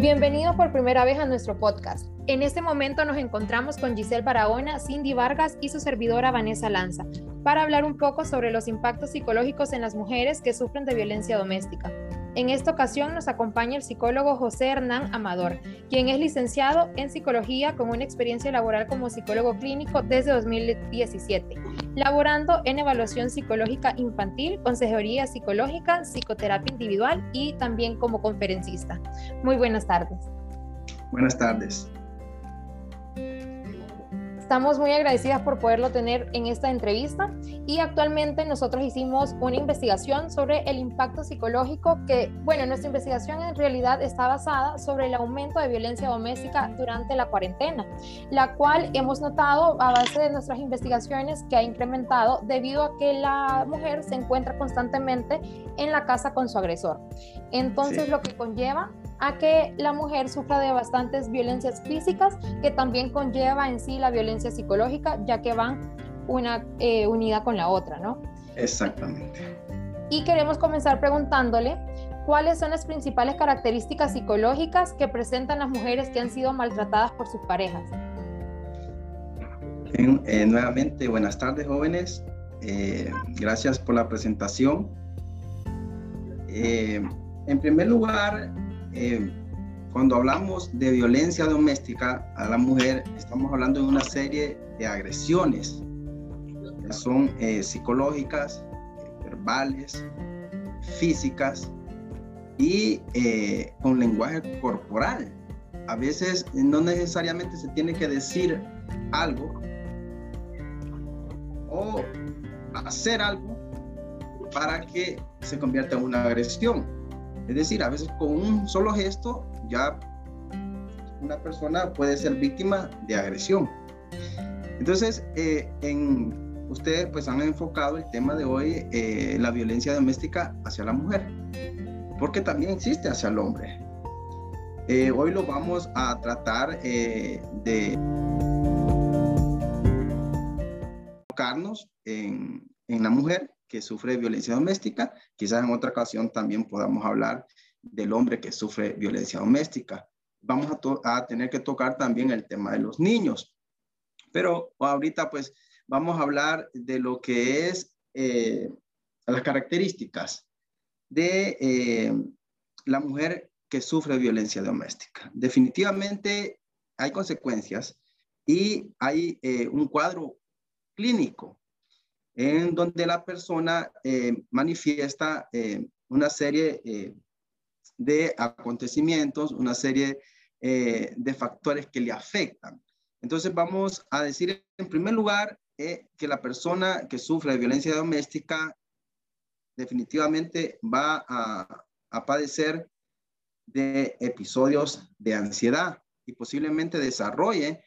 Bienvenidos por primera vez a nuestro podcast. En este momento nos encontramos con Giselle Barahona, Cindy Vargas y su servidora Vanessa Lanza para hablar un poco sobre los impactos psicológicos en las mujeres que sufren de violencia doméstica. En esta ocasión nos acompaña el psicólogo José Hernán Amador, quien es licenciado en psicología con una experiencia laboral como psicólogo clínico desde 2017, laborando en evaluación psicológica infantil, consejería psicológica, psicoterapia individual y también como conferencista. Muy buenas tardes. Buenas tardes. Estamos muy agradecidas por poderlo tener en esta entrevista y actualmente nosotros hicimos una investigación sobre el impacto psicológico que, bueno, nuestra investigación en realidad está basada sobre el aumento de violencia doméstica durante la cuarentena, la cual hemos notado a base de nuestras investigaciones que ha incrementado debido a que la mujer se encuentra constantemente en la casa con su agresor. Entonces, lo que conlleva a que la mujer sufra de bastantes violencias físicas que también conlleva en sí la violencia psicológica, ya que van una eh, unida con la otra, ¿no? Exactamente. Y queremos comenzar preguntándole cuáles son las principales características psicológicas que presentan las mujeres que han sido maltratadas por sus parejas. Eh, nuevamente, buenas tardes jóvenes. Eh, gracias por la presentación. en primer lugar, eh, cuando hablamos de violencia doméstica a la mujer, estamos hablando de una serie de agresiones que son eh, psicológicas, verbales, físicas y eh, con lenguaje corporal. A veces no necesariamente se tiene que decir algo o hacer algo para que se convierta en una agresión es decir, a veces con un solo gesto ya una persona puede ser víctima de agresión. Entonces, eh, ustedes pues han enfocado el tema de hoy, eh, la violencia doméstica hacia la mujer, porque también existe hacia el hombre. Eh, hoy lo vamos a tratar de enfocarnos en, en la mujer que sufre violencia doméstica. Quizás en otra ocasión también podamos hablar del hombre que sufre violencia doméstica. Vamos a, tener que tocar también el tema de los niños. Pero ahorita pues vamos a hablar de lo que es eh, las características de eh, la mujer que sufre violencia doméstica. Definitivamente hay consecuencias y hay eh, un cuadro clínico en donde la persona eh, manifiesta eh, una serie eh, de acontecimientos, una serie de factores que le afectan. Entonces vamos a decir en primer lugar que la persona que sufre violencia doméstica definitivamente va a, a padecer de episodios de ansiedad y posiblemente desarrolle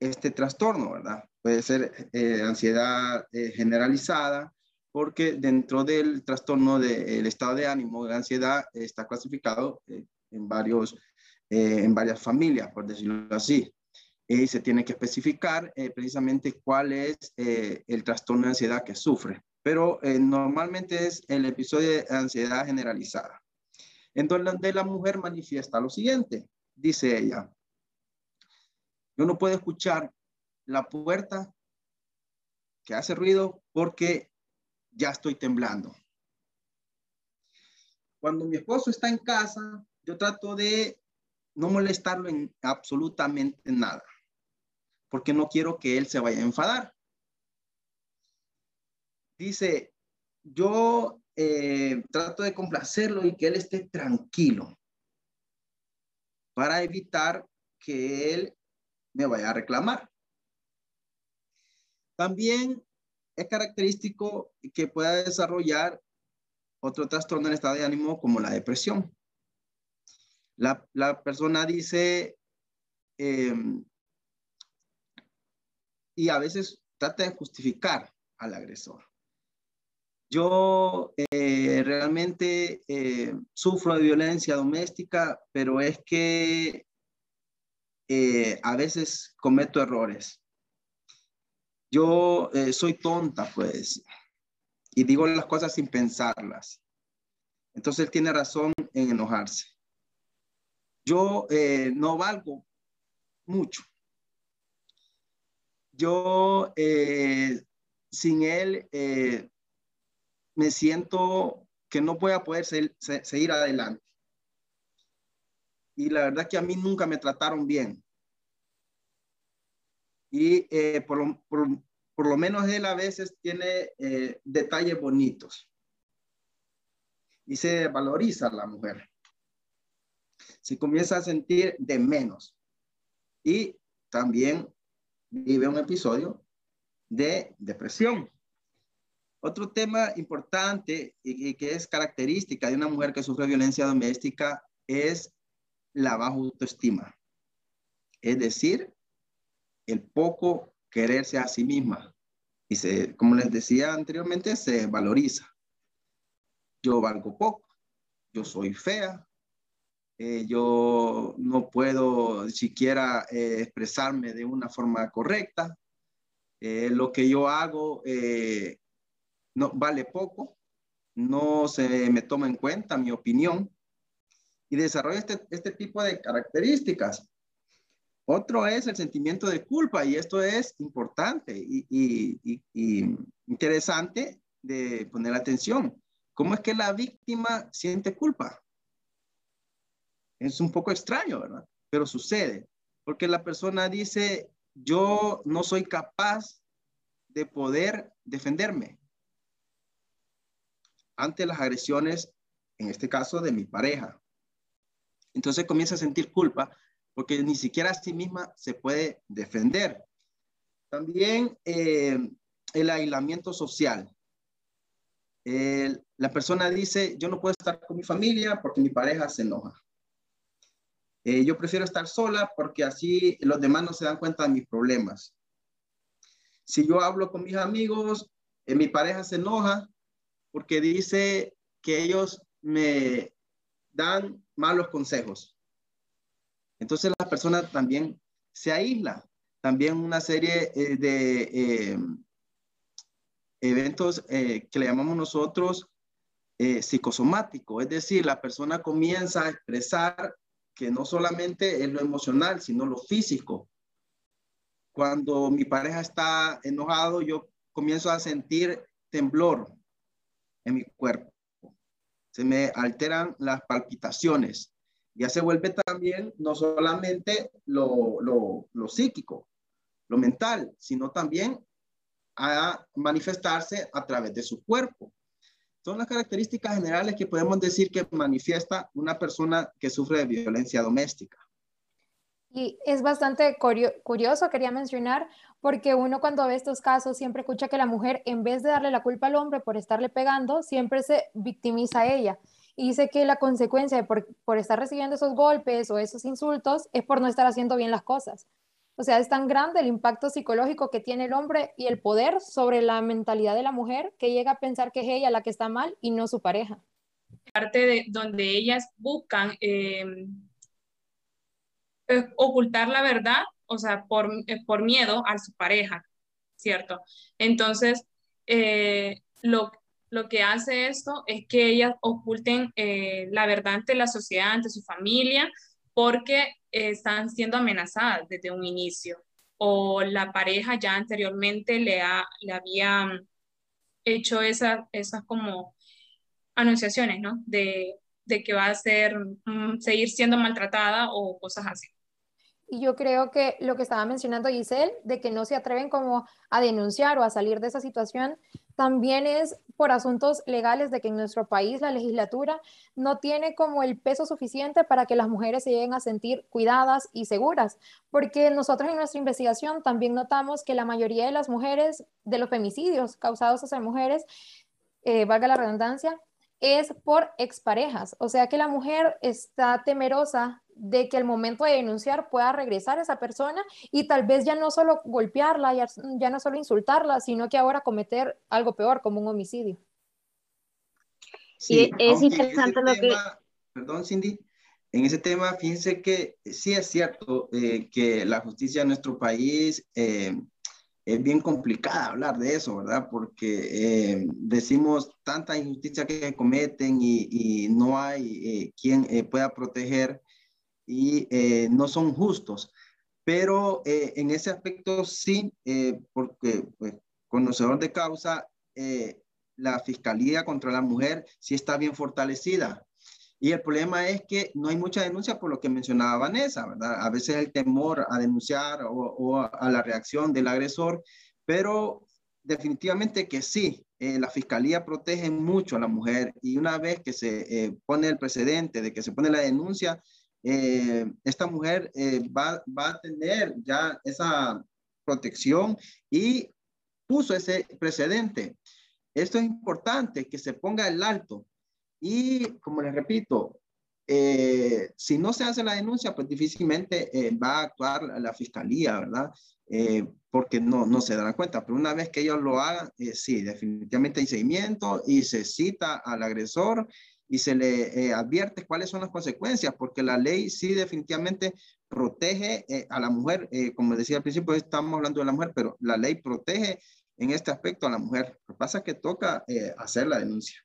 este trastorno, ¿verdad? Puede ser eh, ansiedad eh, generalizada, porque dentro del trastorno del estado de ánimo, de ansiedad, está clasificado eh, en, varios, en varias familias, por decirlo así. Y se tiene que especificar precisamente cuál es el trastorno de ansiedad que sufre. Pero normalmente es el episodio de ansiedad generalizada. Entonces, donde la mujer manifiesta lo siguiente, dice ella, yo no puedo escuchar la puerta que hace ruido porque ya estoy temblando. Cuando mi esposo está en casa, yo trato de no molestarlo en absolutamente nada, porque no quiero que él se vaya a enfadar. Dice, yo eh, trato de complacerlo y que él esté tranquilo para evitar que él me vaya a reclamar. También es característico que pueda desarrollar otro trastorno en estado de ánimo como la depresión. La, persona dice, em, y a veces trata de justificar al agresor. Yo eh, realmente eh, sufro de violencia doméstica, pero es que eh, a veces cometo errores. Yo eh, soy tonta, pues, y digo las cosas sin pensarlas. Entonces él tiene razón en enojarse. yo eh, no valgo mucho. Yo eh, sin él me siento que no voy a poder seguir adelante. Y la verdad que a mí nunca me trataron bien. Y por, lo, menos él a veces tiene detalles bonitos. Y se valoriza la mujer se comienza a sentir de menos. Y también vive un episodio de depresión. Otro tema importante y, que es característica de una mujer que sufre violencia doméstica es la baja autoestima. Es decir, el poco quererse a sí misma. Y se, como les decía anteriormente, se valoriza. Yo valgo poco, yo soy fea, eh, yo no puedo siquiera eh, expresarme de una forma correcta, eh, lo que yo hago no vale poco, no se me toma en cuenta mi opinión y desarrolla este, este tipo de características. Otro es el sentimiento de culpa y esto es importante y, interesante de poner atención. ¿Cómo es que la víctima siente culpa? Es un poco extraño, ¿verdad? Pero sucede, porque la persona dice, yo no soy capaz de poder defenderme ante las agresiones, en este caso de mi pareja. Entonces comienza a sentir culpa porque ni siquiera a sí misma se puede defender. También eh, el aislamiento social. la persona dice, yo no puedo estar con mi familia porque mi pareja se enoja. Eh, yo prefiero estar sola porque así los demás no se dan cuenta de mis problemas. Si yo hablo con mis amigos, eh, mi pareja se enoja porque dice que ellos me dan malos consejos. Entonces la persona también se aísla. También una serie eh, de eventos que le llamamos nosotros psicosomático, es decir, la persona comienza a expresar que no solamente es lo emocional, sino lo físico. Cuando mi pareja está enojado, yo comienzo a sentir temblor en mi cuerpo. Se me alteran las palpitaciones. Ya se vuelve también no solamente lo, lo, lo psíquico, lo mental, sino también a manifestarse a través de su cuerpo. Son las características generales que podemos decir que manifiesta una persona que sufre de violencia doméstica. Y es bastante curioso, quería mencionar, porque uno cuando ve estos casos siempre escucha que la mujer, en vez de darle la culpa al hombre por estarle pegando, siempre se victimiza a ella. Y dice que la consecuencia por, por estar recibiendo esos golpes o esos insultos es por no estar haciendo bien las cosas. O sea, es tan grande el impacto psicológico que tiene el hombre y el poder sobre la mentalidad de la mujer que llega a pensar que es ella la que está mal y no su pareja. Parte de donde ellas buscan em, eh, ocultar la verdad, o sea, por, eh, por, miedo a su pareja, ¿cierto? Entonces, eh, lo, lo, que hace esto es que ellas oculten la verdad ante la sociedad, ante su familia, porque están siendo amenazadas desde un inicio o la pareja ya anteriormente le, ha, le había mm, hecho esas como anunciaciones, ¿no? De, de que va a ser, mm, seguir siendo maltratada o cosas así. Y yo creo que lo que estaba mencionando Giselle, de que no se atreven como a denunciar o a salir de esa situación, también es por asuntos legales de que en nuestro país la legislatura no tiene como el peso suficiente para que las mujeres se lleguen a sentir cuidadas y seguras, porque nosotros en nuestra investigación también notamos que la mayoría de las mujeres, de los femicidios causados hacia mujeres, eh, valga la redundancia, es por exparejas, o sea que la mujer está temerosa de que el momento de denunciar pueda regresar esa persona y tal vez ya no solo golpearla, ya, no solo insultarla, sino que ahora cometer algo peor como un homicidio. Sí, es interesante lo que... Perdón, Cindy. En ese tema, fíjense que sí es cierto eh, que la justicia en nuestro país eh, es bien complicada hablar de eso, ¿verdad? Porque eh, decimos tanta injusticia que cometen y, y no hay quien pueda proteger y no son justos. Pero en ese aspecto sí, porque pues, conocedor de causa, la Fiscalía contra la Mujer sí está bien fortalecida. Y el problema es que no hay mucha denuncia por lo que mencionaba Vanessa, ¿verdad? A veces el temor a denunciar o, a la reacción del agresor, pero definitivamente que sí, eh, la fiscalía protege mucho a la mujer y una vez que se eh, pone el precedente de que se pone la denuncia, eh, esta mujer va, va a tener ya esa protección y puso ese precedente. Esto es importante, que se ponga el alto. Y como les repito, eh, si no se hace la denuncia, pues difícilmente eh, va a actuar la, fiscalía, ¿verdad? Eh, porque no, no se darán cuenta. Pero una vez que ellos lo hagan, sí, definitivamente hay seguimiento y se cita al agresor y se le advierte cuáles son las consecuencias, porque la ley sí definitivamente protege a la mujer. como decía al principio, estamos hablando de la mujer, pero la ley protege en este aspecto a la mujer. Lo que pasa es que toca eh, hacer la denuncia.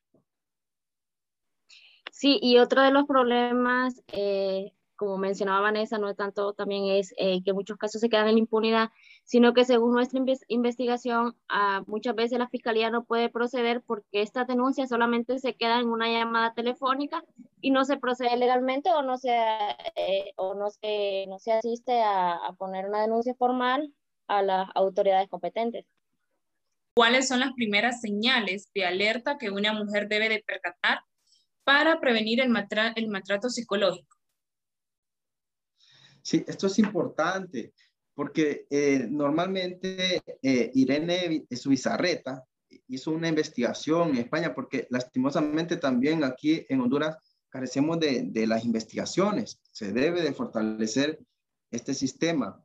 Sí, y otro de los problemas, eh, como mencionaba Vanessa, no es tanto también es eh, que muchos casos se quedan en la impunidad, sino que según nuestra investigación, ah, muchas veces la fiscalía no puede proceder porque esta denuncia solamente se queda en una llamada telefónica y no se procede legalmente o no se, o no se, no se asiste a poner una denuncia formal a las autoridades competentes. ¿Cuáles son las primeras señales de alerta que una mujer debe de percatar para prevenir el, maltrato psicológico? Sí, esto es importante porque eh, normalmente eh, Irene Suizarreta hizo una investigación en España porque lastimosamente también aquí en Honduras carecemos de, de, las investigaciones. Se debe de fortalecer este sistema.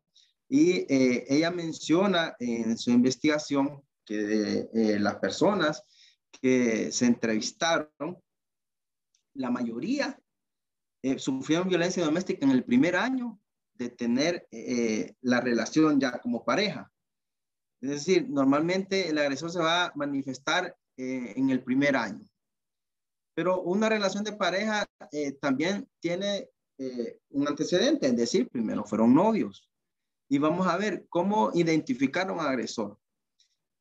Y eh, ella menciona en su investigación que eh, las personas que se entrevistaron, la mayoría sufrieron violencia doméstica en el primer año de tener eh, la relación ya como pareja. Es decir, normalmente el agresor se va a manifestar en el primer año. Pero una relación de pareja también tiene un antecedente, es decir, primero fueron novios. Y vamos a ver cómo identificar a un agresor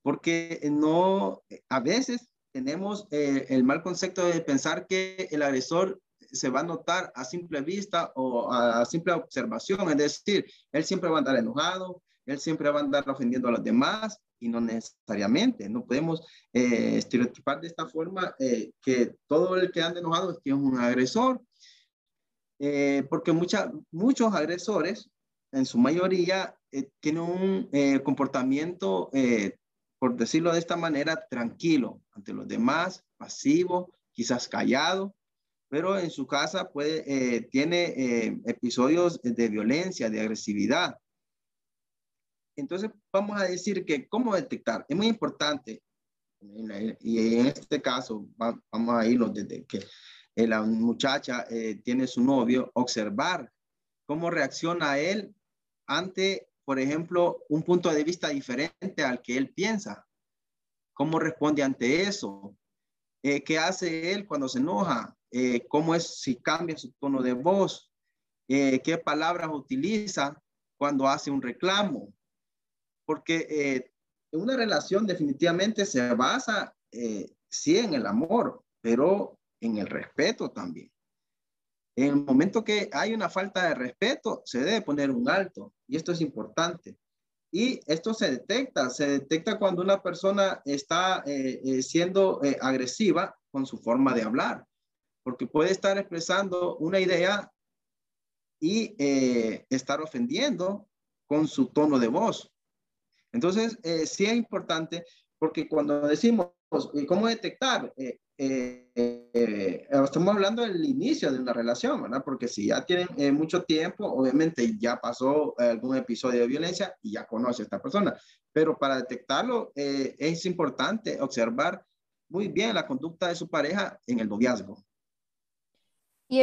porque no, a veces tenemos eh, el mal concepto de pensar que el agresor se va a notar a simple vista o a, simple observación, es decir, él siempre va a andar enojado, él siempre va a andar ofendiendo a los demás y no necesariamente, no podemos eh, estereotipar de esta forma eh, que todo el que anda enojado es que es un agresor, porque mucha, muchos agresores, en su mayoría, tienen un comportamiento por decirlo de esta manera, tranquilo ante los demás, pasivo, quizás callado, pero en su casa puede, eh, tiene eh, episodios de violencia, de agresividad. Entonces, vamos a decir que cómo detectar. Es muy importante, y en este caso vamos a irnos desde que la muchacha eh, tiene su novio, observar cómo reacciona él ante por ejemplo, un punto de vista diferente al que él piensa. ¿Cómo responde ante eso? Eh, ¿Qué hace él cuando se enoja? Eh, ¿Cómo es si cambia su tono de voz? Eh, ¿Qué palabras utiliza cuando hace un reclamo? Porque una relación definitivamente se basa, sí, en el amor, pero en el respeto también. En el momento que hay una falta de respeto, se debe poner un alto y esto es importante. Y esto se detecta, se detecta cuando una persona está eh, eh, siendo eh, agresiva con su forma de hablar, porque puede estar expresando una idea y estar ofendiendo con su tono de voz. Entonces, sí es importante porque cuando decimos, ¿cómo detectar? Eh, eh, estamos hablando del inicio de una relación, ¿verdad? Porque si ya tienen eh, mucho tiempo, obviamente ya pasó algún episodio de violencia y ya conoce a esta persona. Pero para detectarlo es importante observar muy bien la conducta de su pareja en el noviazgo. Y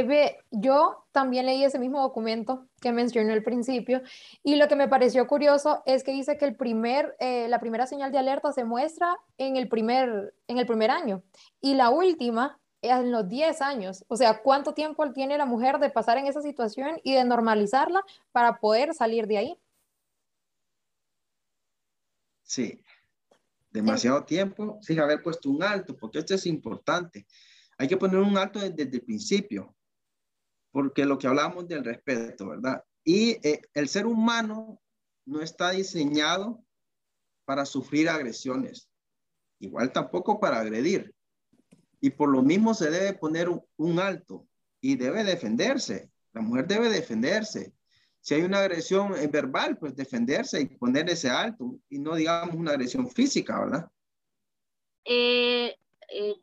yo también leí ese mismo documento que mencioné al principio y lo que me pareció curioso es que dice que el primer, eh, la primera señal de alerta se muestra en el, primer, en el primer año y la última en los 10 años. O sea, ¿cuánto tiempo tiene la mujer de pasar en esa situación y de normalizarla para poder salir de ahí? Sí, demasiado tiempo sin haber puesto un alto, porque esto es importante. Hay que poner un alto desde, el principio, porque lo que hablamos del respeto, ¿verdad? Y eh, el ser humano no está diseñado para sufrir agresiones, igual tampoco para agredir. Y por lo mismo se debe poner un, alto y debe defenderse. La mujer debe defenderse. Si hay una agresión eh, verbal, pues defenderse y poner ese alto y no digamos una agresión física, ¿verdad? Eh, eh,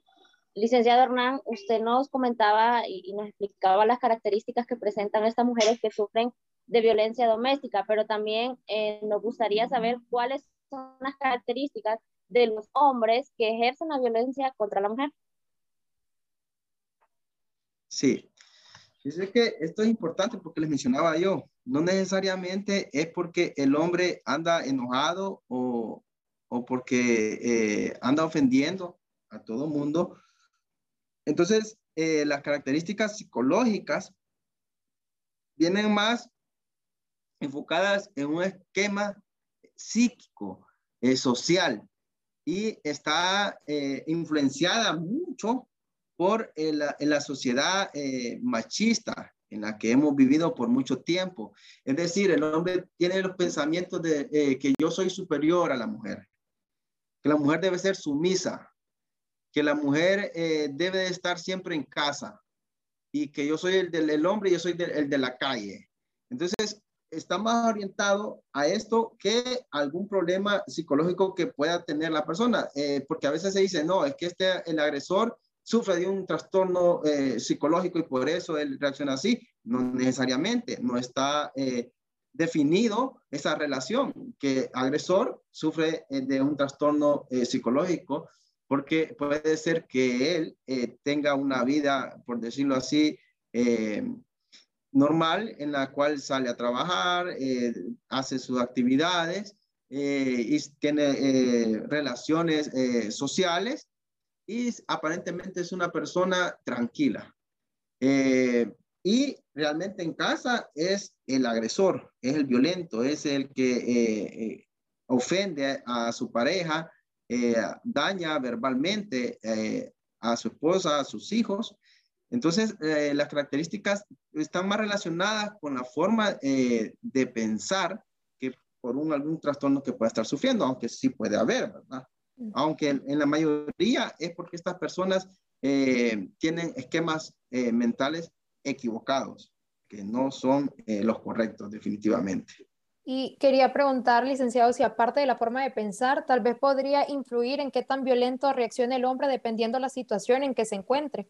licenciado Hernán, usted nos comentaba y, nos explicaba las características que presentan estas mujeres que sufren de violencia doméstica, pero también nos gustaría saber cuáles son las características de los hombres que ejercen la violencia contra la mujer. Sí. Dice que esto es importante porque les mencionaba yo, no necesariamente es porque el hombre anda enojado o, o porque eh, anda ofendiendo a todo mundo. Entonces, eh, las características psicológicas vienen más enfocadas en un esquema psíquico, eh, social, y está influenciada mucho por la sociedad eh, machista en la que hemos vivido por mucho tiempo. Es decir, el hombre tiene los pensamientos de eh, que yo soy superior a la mujer, que la mujer debe ser sumisa, que la mujer eh, debe estar siempre en casa y que yo soy el del hombre y yo soy el de la calle. Entonces, está más orientado a esto que algún problema psicológico que pueda tener la persona, porque a veces se dice, no, es que este, el agresor sufre de un trastorno eh, psicológico y por eso él reacciona así. No necesariamente, no está eh, definido esa relación, que agresor sufre eh, de un trastorno psicológico porque puede ser que él tenga una vida, por decirlo así, normal en la cual sale a trabajar, hace sus actividades y tiene relaciones sociales y aparentemente es una persona tranquila. Eh, y realmente en casa es el agresor, es el violento, es el que eh, eh, ofende a su pareja, daña verbalmente a su esposa, a sus hijos. Entonces, las características están más relacionadas con la forma de pensar que por un, algún trastorno que pueda estar sufriendo, aunque sí puede haber, ¿verdad? aunque en, la mayoría es porque estas personas eh, tienen esquemas eh, mentales equivocados, que no son eh, los correctos definitivamente. Y quería preguntar, licenciado, si aparte de la forma de pensar, tal vez podría influir en qué tan violento reaccione el hombre dependiendo de la situación en que se encuentre.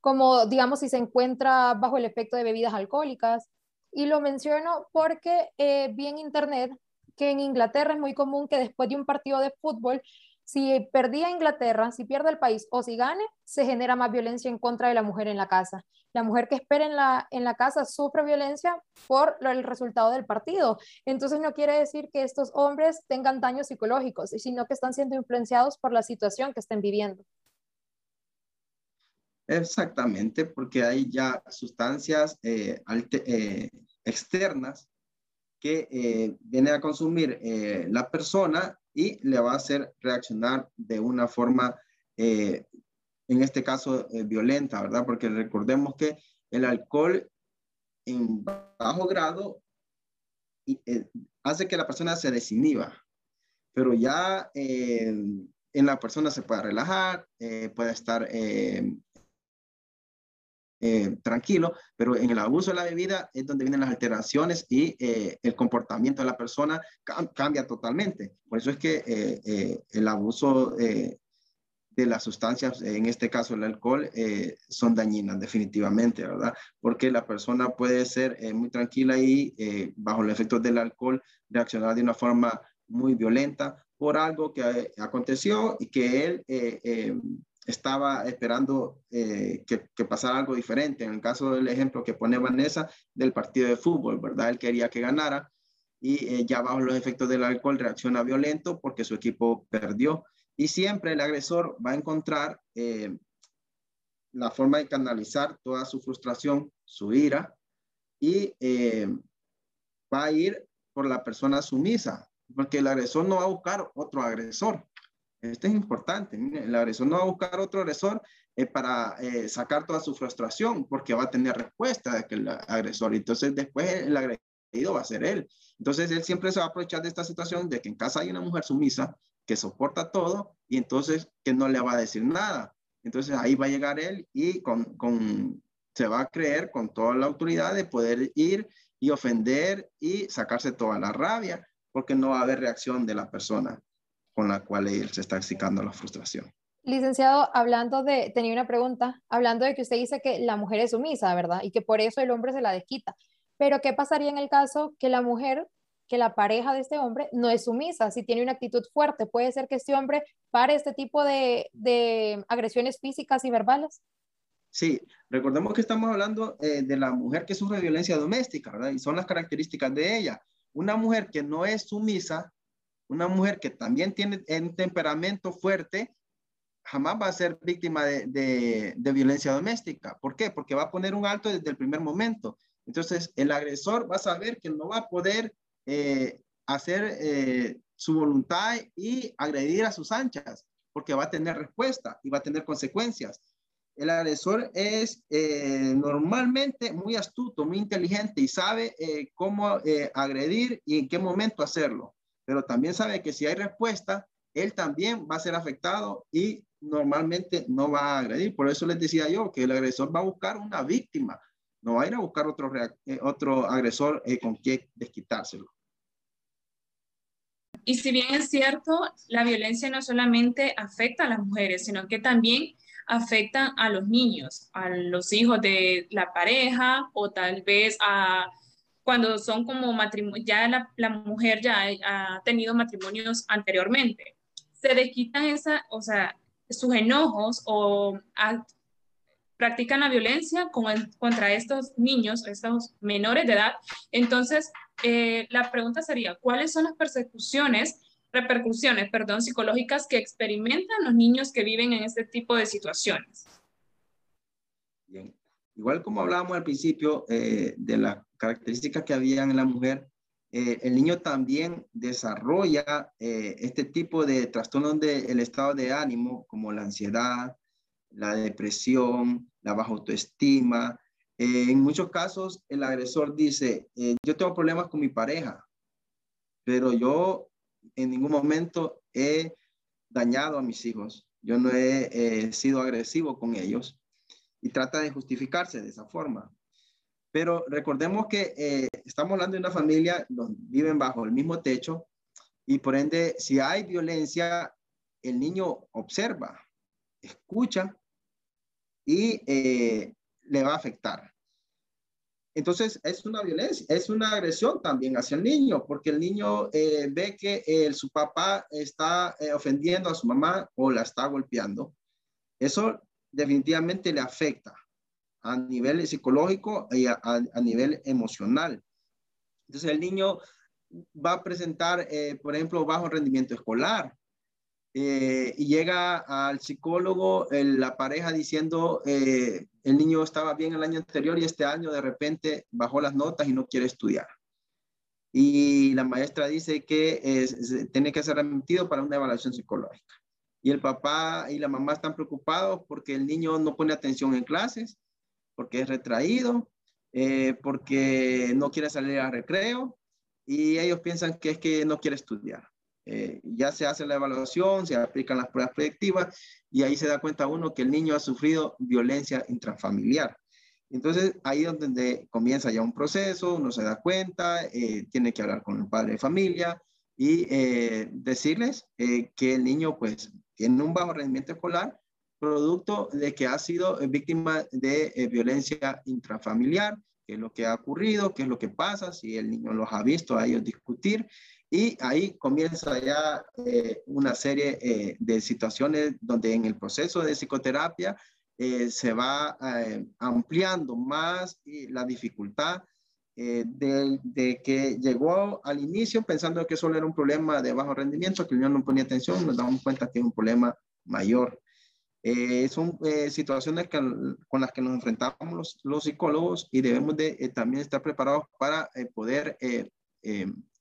Como, digamos, si se encuentra bajo el efecto de bebidas alcohólicas. Y lo menciono porque vi en internet que en Inglaterra es muy común que después de un partido de fútbol si perdía Inglaterra, si pierde el país o si gane, se genera más violencia en contra de la mujer en la casa. La mujer que espera en la, en la casa sufre violencia por el resultado del partido. Entonces no quiere decir que estos hombres tengan daños psicológicos, sino que están siendo influenciados por la situación que estén viviendo. Exactamente, porque hay ya sustancias eh, eh, externas que eh, viene a consumir la persona y le va a hacer reaccionar de una forma, eh, en este caso, eh, violenta, ¿verdad? Porque recordemos que el alcohol en bajo grado eh, hace que la persona se desinhiba, pero ya en la persona se puede relajar, puede estar eh, tranquilo, pero en el abuso de la bebida es donde vienen las alteraciones y eh, el comportamiento de la persona cambia totalmente. Por eso es que eh, el abuso de las sustancias, en este caso el alcohol, son dañinas definitivamente, ¿verdad? Porque la persona puede ser muy tranquila y bajo los efectos del alcohol reaccionar de una forma muy violenta por algo que aconteció y que él estaba esperando eh, que, pasara algo diferente. En el caso del ejemplo que pone Vanessa del partido de fútbol, ¿verdad? Él quería que ganara y eh, ya bajo los efectos del alcohol reacciona violento porque su equipo perdió. Y siempre el agresor va a encontrar eh, la forma de canalizar toda su frustración, su ira, y va a ir por la persona sumisa, porque el agresor no va a buscar otro agresor. Esto es importante. el agresor no va a buscar otro agresor eh, para eh, sacar toda su frustración, porque va a tener respuesta de aquel agresor. Entonces, después el agredido va a ser él. Entonces, él siempre se va a aprovechar de esta situación de que en casa hay una mujer sumisa que soporta todo y entonces que no le va a decir nada. Entonces, ahí va a llegar él y con, con se va a creer con toda la autoridad de poder ir y ofender y sacarse toda la rabia, porque no va a haber reacción de la persona con la cual él se está excitando la frustración. Licenciado, hablando de, tenía una pregunta, hablando de que usted dice que la mujer es sumisa, ¿verdad? Y que por eso el hombre se la desquita. Pero ¿qué pasaría en el caso que la mujer, que la pareja de este hombre no es sumisa, si tiene una actitud fuerte? ¿Puede ser que este hombre pare este tipo de, de agresiones físicas y verbales? Sí, recordemos que estamos hablando eh, de la mujer que sufre violencia doméstica, ¿verdad? Y son las características de ella. Una mujer que no es sumisa, una mujer que también tiene un temperamento fuerte, jamás va a ser víctima de, violencia doméstica. ¿Por qué? Porque va a poner un alto desde el primer momento. Entonces, el agresor va a saber que no va a poder eh, hacer eh, su voluntad y agredir a sus anchas, porque va a tener respuesta y va a tener consecuencias el agresor es eh, normalmente muy astuto, muy inteligente y sabe cómo agredir y en qué momento hacerlo. Pero también sabe que si hay respuesta, él también va a ser afectado y normalmente no va a agredir. Por eso les decía yo que el agresor va a buscar una víctima, no va a ir a buscar otro, otro agresor con quien desquitárselo. Y si bien es cierto, la violencia no solamente afecta a las mujeres, sino que también afectan a los niños, a los hijos de la pareja o tal vez a cuando son como matrimonio, ya la, mujer ya ha tenido matrimonios anteriormente. Se desquitan esa, o sea, sus enojos o practican la violencia con contra estos niños, estos menores de edad. Entonces, eh, la pregunta sería, ¿cuáles son las persecuciones repercusiones, perdón, psicológicas que experimentan los niños que viven en este tipo de situaciones. Igual como hablábamos al principio eh, de las características que había en la mujer, eh, el niño también desarrolla eh, este tipo de trastornos del estado de ánimo, como la ansiedad, la depresión, la baja autoestima. en muchos casos, el agresor dice, yo tengo problemas con mi pareja, pero yo en ningún momento he dañado a mis hijos. Yo no he sido agresivo con ellos y trata de justificarse de esa forma. Pero recordemos que eh, estamos hablando de una familia donde viven bajo el mismo techo y por ende, si hay violencia, el niño observa, escucha y eh, le va a afectar. Entonces, es una violencia, es una agresión también hacia el niño, porque el niño eh, ve que su papá está ofendiendo a su mamá o la está golpeando. Eso definitivamente le afecta a nivel psicológico y a, nivel emocional. Entonces, el niño va a presentar, por ejemplo, bajo rendimiento escolar, eh, y llega al psicólogo la pareja diciendo eh, el niño estaba bien el año anterior y este año de repente bajó las notas y no quiere estudiar. Y la maestra dice que tiene que ser remitido para una evaluación psicológica. Y el papá y la mamá están preocupados porque el niño no pone atención en clases, porque es retraído, eh, porque no quiere salir al recreo y ellos piensan que es que no quiere estudiar. Eh, ya se hace la evaluación, se aplican las pruebas predictivas y ahí se da cuenta uno que el niño ha sufrido violencia intrafamiliar. Entonces ahí es donde comienza ya un proceso, uno se da cuenta, eh, tiene que hablar con el padre de familia y decirles que el niño pues tiene un bajo rendimiento escolar producto de que ha sido víctima de violencia intrafamiliar, qué es lo que ha ocurrido, qué es lo que pasa, si el niño los ha visto a ellos discutir. Y ahí comienza ya eh, una serie eh, de situaciones donde en el proceso de psicoterapia eh, se va ampliando más la dificultad de, de, que llegó al inicio pensando que solo era un problema de bajo rendimiento, que el niño no ponía atención, nos damos cuenta que es un problema mayor. Eh, son eh, situaciones con las que nos enfrentamos los, psicólogos y debemos de eh, también estar preparados para poder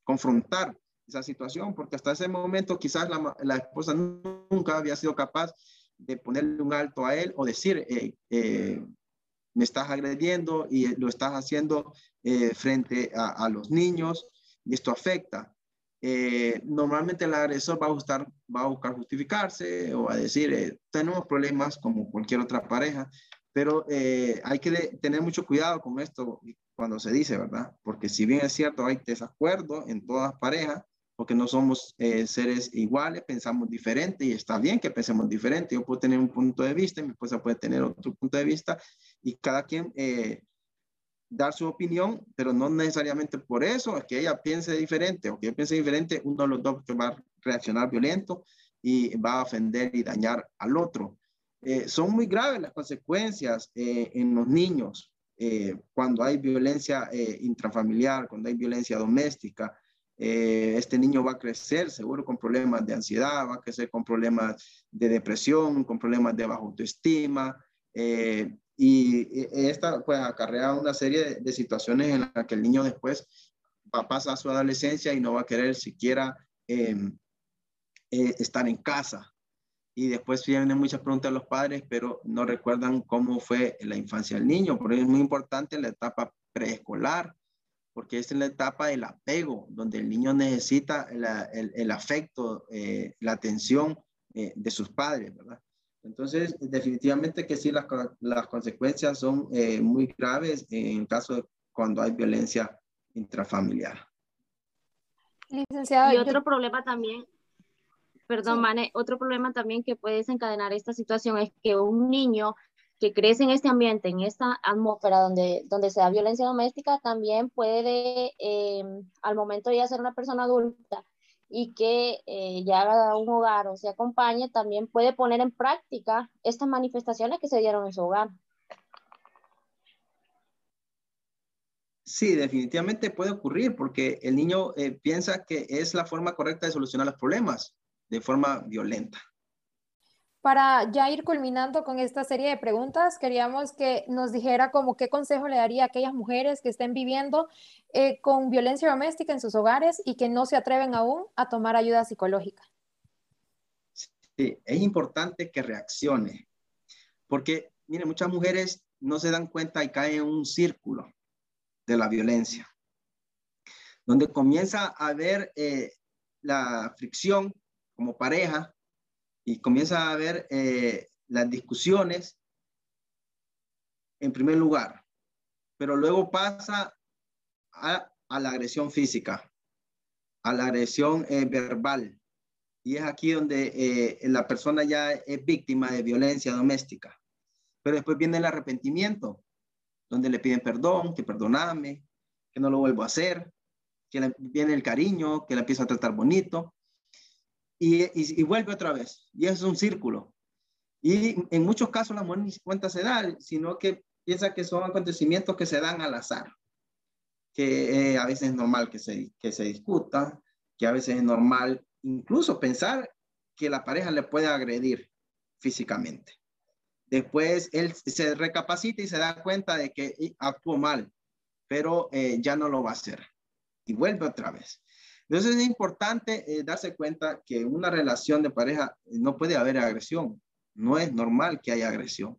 confrontar esa situación, porque hasta ese momento quizás la, la, esposa nunca había sido capaz de ponerle un alto a él o decir, me estás agrediendo y lo estás haciendo frente a, los niños y esto afecta. Eh, normalmente el agresor va a, buscar, justificarse o a decir, eh, tenemos problemas como cualquier otra pareja, pero eh, hay que tener mucho cuidado con esto cuando se dice, ¿verdad? Porque si bien es cierto, hay desacuerdo en todas parejas, porque no somos seres iguales, pensamos diferente y está bien que pensemos diferente. Yo puedo tener un punto de vista, mi esposa puede tener otro punto de vista y cada quien dar su opinión, pero no necesariamente por eso es que ella piense diferente o que ella piense diferente, uno de los dos va a reaccionar violento y va a ofender y dañar al otro. Eh, son muy graves las consecuencias eh, en los niños eh, cuando hay violencia intrafamiliar, cuando hay violencia doméstica. Este niño va a crecer seguro con problemas de ansiedad, va a crecer con problemas de depresión, con problemas de baja autoestima, y esta pues acarrea una serie de, situaciones en las que el niño después va a pasar su adolescencia y no va a querer siquiera em, eh, estar en casa. Y después vienen muchas preguntas de los padres, pero no recuerdan cómo fue la infancia del niño. Por eso es muy importante la etapa preescolar, porque es la etapa del apego, donde el niño necesita el, el, afecto, eh, la atención eh, de sus padres, ¿verdad? Entonces, definitivamente que sí, las, las consecuencias son eh, muy graves en caso de cuando hay violencia intrafamiliar. Licenciado. Y otro problema también, perdón, Mane, otro problema también que puede desencadenar esta situación es que un niño que crece en este ambiente, en esta atmósfera donde, donde se da violencia doméstica, también puede, eh, al momento de ya ser una persona adulta, y que eh, ya haga un hogar o se acompañe, también puede poner en práctica estas manifestaciones que se dieron en su hogar. Sí, definitivamente puede ocurrir porque el niño eh, piensa que es la forma correcta de solucionar los problemas de forma violenta. Para ya ir culminando con esta serie de preguntas, queríamos que nos dijera como qué consejo le daría a aquellas mujeres que estén viviendo eh, con violencia doméstica en sus hogares y que no se atreven aún a tomar ayuda psicológica. Sí, es importante que reaccione, porque, mire, muchas mujeres no se dan cuenta y caen en un círculo de la violencia, donde comienza a haber eh, la fricción como pareja, y comienza a haber eh, las discusiones en primer lugar, pero luego pasa a, la agresión física, a la agresión eh, verbal. Y es aquí donde eh, la persona ya es víctima de violencia doméstica. Pero después viene el arrepentimiento, donde le piden perdón, que perdoname, que no lo vuelvo a hacer, que viene el cariño, que la empieza a tratar bonito y, vuelve otra vez. Y es un círculo. Y en muchos casos la mujer ni cuenta se da, sino que piensa que son acontecimientos que se dan al azar, que eh, a veces es normal que se, que se discuta, que a veces es normal incluso pensar que la pareja le puede agredir físicamente. Después él se recapacita y se da cuenta de que actuó mal, pero eh, ya no lo va a hacer. Y vuelve otra vez. Entonces es importante eh, darse cuenta que una relación de pareja eh, no puede haber agresión. No es normal que haya agresión.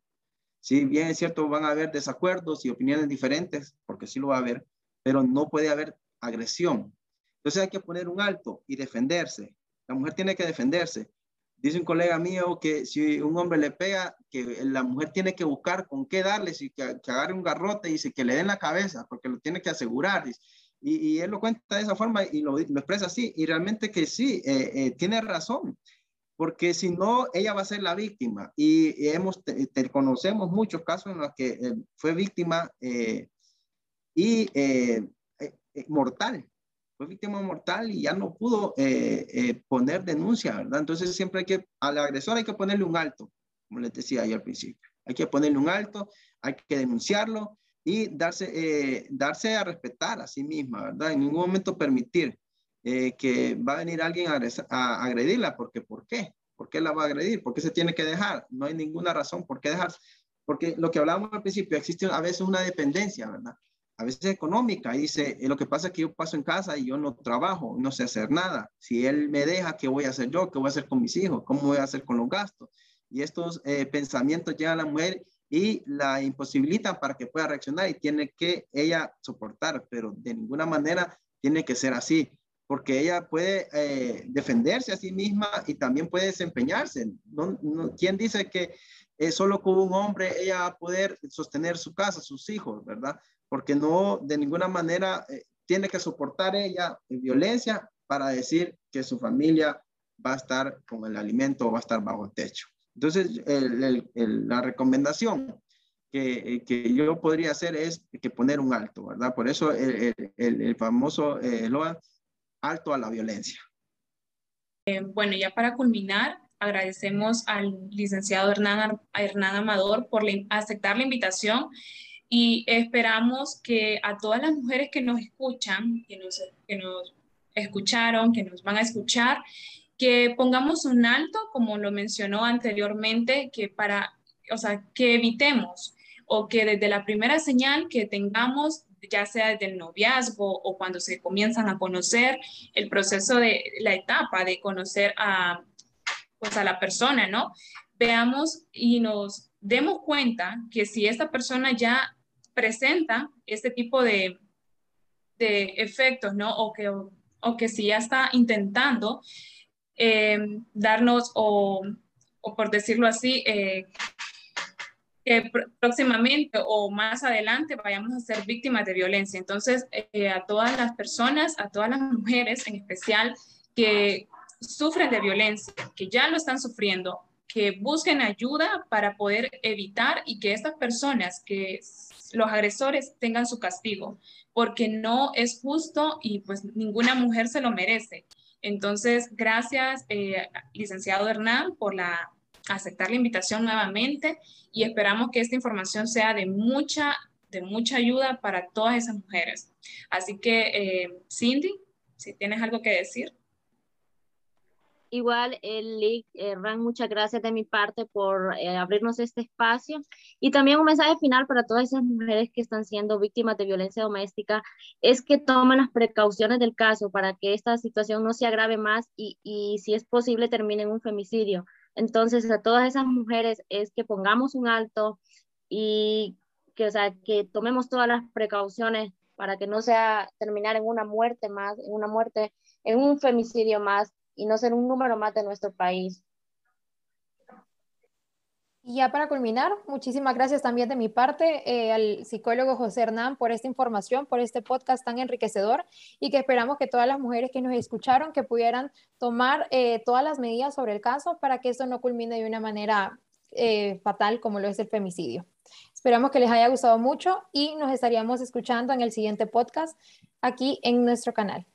Si bien es cierto, van a haber desacuerdos y opiniones diferentes, porque sí lo va a haber, pero no puede haber agresión. Entonces hay que poner un alto y defenderse. La mujer tiene que defenderse. Dice un colega mío que si un hombre le pega, que la mujer tiene que buscar con qué darle, si que, agarre un garrote y que le den la cabeza, porque lo tiene que asegurar. Y, él lo cuenta de esa forma y lo, expresa así. Y realmente que sí, eh, eh, tiene razón. Porque si no, ella va a ser la víctima. Y, hemos, conocemos muchos casos en los que eh, fue víctima y mortal. Fue víctima mortal y ya no pudo poner denuncia, ¿verdad? Entonces siempre hay que, al agresor hay que ponerle un alto, como les decía ahí al principio. Hay que ponerle un alto, hay que denunciarlo y darse, eh, darse a respetar a sí misma, ¿verdad? En ningún momento permitir eh, que va a venir alguien a, agredirla, porque ¿por qué? ¿Por qué la va a agredir? ¿Por qué se tiene que dejar? No hay ninguna razón por qué dejarse. Porque lo que hablábamos al principio, existe a veces una dependencia, ¿verdad? A veces económica. Y dice, eh, lo que pasa es que yo paso en casa y yo no trabajo, no sé hacer nada. Si él me deja, ¿qué voy a hacer yo? ¿Qué voy a hacer con mis hijos? ¿Cómo voy a hacer con los gastos? Y estos eh, pensamientos llegan a la mujer y la imposibilitan para que pueda reaccionar y tiene que ella soportar, pero de ninguna manera tiene que ser así, porque ella puede eh, defenderse a sí misma y también puede desempeñarse. No, ¿Quién dice que eh, solo con un hombre ella va a poder sostener su casa, sus hijos, verdad? Porque no, de ninguna manera eh, tiene que soportar ella violencia para decir que su familia va a estar con el alimento o va a estar bajo el techo. Entonces, la recomendación que, que, yo podría hacer es que poner un alto, ¿verdad? Por eso el, famoso eh, alto a la violencia. Eh, bueno, ya para culminar, agradecemos al licenciado Hernán, Hernán Amador por aceptar la invitación y esperamos que a todas las mujeres que nos escuchan, que nos, que nos escucharon, que nos van a escuchar, que pongamos un alto, como lo mencionó anteriormente, que para, o sea, que evitemos o que desde la primera señal que tengamos, ya sea desde el noviazgo o cuando se comienzan a conocer, el proceso de la etapa de conocer a, pues a la persona, ¿no? Veamos y nos demos cuenta que si esta persona ya presenta este tipo de, de efectos, ¿no? O que, o que si ya está intentando, eh, darnos o, por decirlo así, eh, que próximamente o más adelante vayamos a ser víctimas de violencia. Entonces, eh, a todas las personas, a todas las mujeres en especial que sufren de violencia, que ya lo están sufriendo, que busquen ayuda para poder evitar y que estas personas, que los agresores tengan su castigo, porque no es justo y pues ninguna mujer se lo merece. Entonces, gracias, eh, licenciado Hernán, por la, aceptar la invitación nuevamente y esperamos que esta información sea de mucha, de mucha ayuda para todas esas mujeres. Así que, eh, Cindy, si tienes algo que decir. Igual, el Hernán, muchas gracias de mi parte por eh, abrirnos este espacio. Y también un mensaje final para todas esas mujeres que están siendo víctimas de violencia doméstica, es que tomen las precauciones del caso para que esta situación no se agrave más y, y si es posible termine en un femicidio. Entonces, a todas esas mujeres es que pongamos un alto y que, o sea, que tomemos todas las precauciones para que no sea terminar en una muerte más, en una muerte, en un femicidio más y no ser un número más de nuestro país. Y ya para culminar, muchísimas gracias también de mi parte eh, al psicólogo José Hernán por esta información, por este podcast tan enriquecedor y que esperamos que todas las mujeres que nos escucharon que pudieran tomar eh, todas las medidas sobre el caso para que esto no culmine de una manera eh, fatal como lo es el femicidio. Esperamos que les haya gustado mucho y nos estaríamos escuchando en el siguiente podcast aquí en nuestro canal.